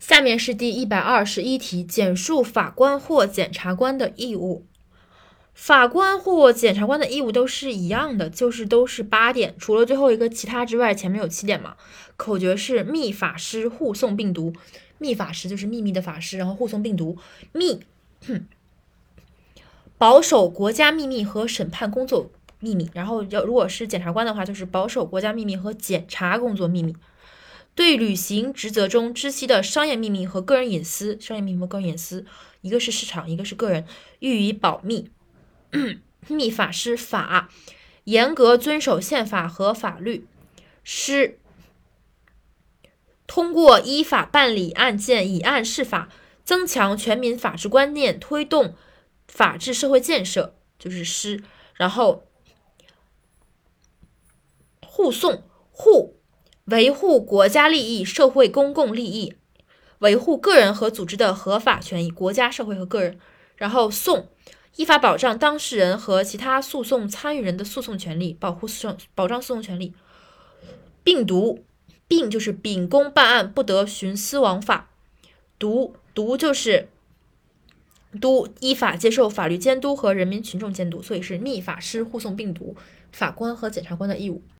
下面是第一百二十一题，简述法官或检察官的义务。法官或检察官的义务都是一样的，就是都是八点，除了最后一个其他之外，前面有七点嘛。口诀是密法师护送病毒，密法师就是秘密的法师，然后护送病毒，密，保守国家秘密和审判工作秘密。然后要如果是检察官的话，就是保守国家秘密和检察工作秘密。对履行职责中知悉的商业秘密和个人隐私，商业秘密和个人隐私，一个是市场，一个是个人，予以保密。密法师法，严格遵守宪法和法律。师，通过依法办理案件，以案释法，增强全民法治观念，推动法治社会建设，就是师。然后护送护。维护国家利益、社会公共利益，维护个人和组织的合法权益，国家、社会和个人。然后送，依法保障当事人和其他诉讼参与人的诉讼权利，保护诉讼保障诉讼权利。病毒，病就是秉公办案，不得徇私枉法。毒毒就是都依法接受法律监督和人民群众监督，所以是逆法师护送病毒，法官和检察官的义务。